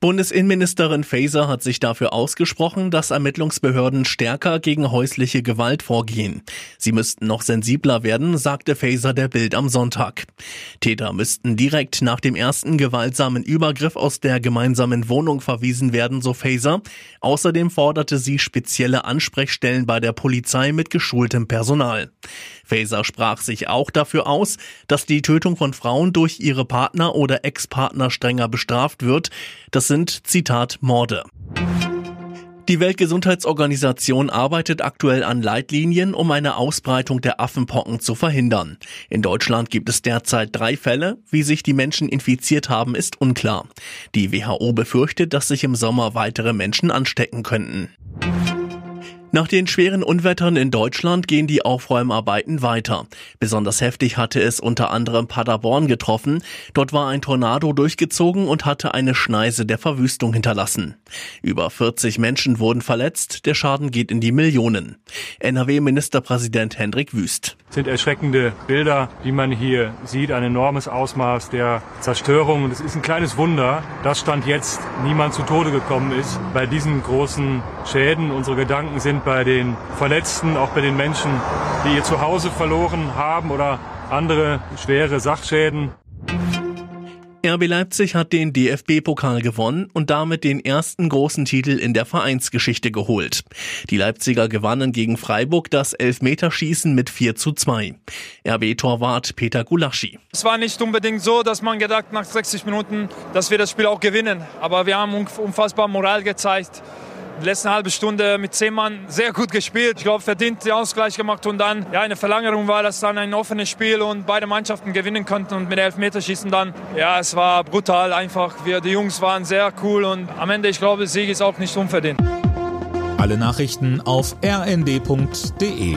Bundesinnenministerin Faeser hat sich dafür ausgesprochen, dass Ermittlungsbehörden stärker gegen häusliche Gewalt vorgehen. Sie müssten noch sensibler werden, sagte Faeser der Bild am Sonntag. Täter müssten direkt nach dem ersten gewaltsamen Übergriff aus der gemeinsamen Wohnung verwiesen werden, so Faeser. Außerdem forderte sie spezielle Ansprechstellen bei der Polizei mit geschultem Personal. Faeser sprach sich auch dafür aus, dass die Tötung von Frauen durch ihre Partner oder Ex-Partner strenger bestraft wird. Das sind, Zitat, Morde. Die Weltgesundheitsorganisation arbeitet aktuell an Leitlinien, um eine Ausbreitung der Affenpocken zu verhindern. In Deutschland gibt es derzeit drei Fälle. Wie sich die Menschen infiziert haben, ist unklar. Die WHO befürchtet, dass sich im Sommer weitere Menschen anstecken könnten. Nach den schweren Unwettern in Deutschland gehen die Aufräumarbeiten weiter. Besonders heftig hatte es unter anderem Paderborn getroffen. Dort war ein Tornado durchgezogen und hatte eine Schneise der Verwüstung hinterlassen. Über 40 Menschen wurden verletzt, der Schaden geht in die Millionen. NRW-Ministerpräsident Hendrik Wüst. Sind erschreckende Bilder, die man hier sieht, ein enormes Ausmaß der Zerstörung. Und es ist ein kleines Wunder, dass Stand jetzt niemand zu Tode gekommen ist bei diesen großen Schäden. Unsere Gedanken sind bei den Verletzten, auch bei den Menschen, die ihr Zuhause verloren haben oder andere schwere Sachschäden. RB Leipzig hat den DFB-Pokal gewonnen und damit den ersten großen Titel in der Vereinsgeschichte geholt. Die Leipziger gewannen gegen Freiburg das Elfmeterschießen mit 4 zu 2. RB-Torwart Peter Gulaschi. Es war nicht unbedingt so, dass man gedacht nach 60 Minuten, dass wir das Spiel auch gewinnen. Aber wir haben unfassbar Moral gezeigt die letzte halbe Stunde mit zehn Mann sehr gut gespielt. Ich glaube, verdient den Ausgleich gemacht und dann ja, eine Verlängerung war das dann ein offenes Spiel und beide Mannschaften gewinnen konnten und mit Elfmeterschießen dann. Ja, es war brutal einfach. Wir, die Jungs waren sehr cool und am Ende, ich glaube, Sieg ist auch nicht unverdient. Alle Nachrichten auf rnd.de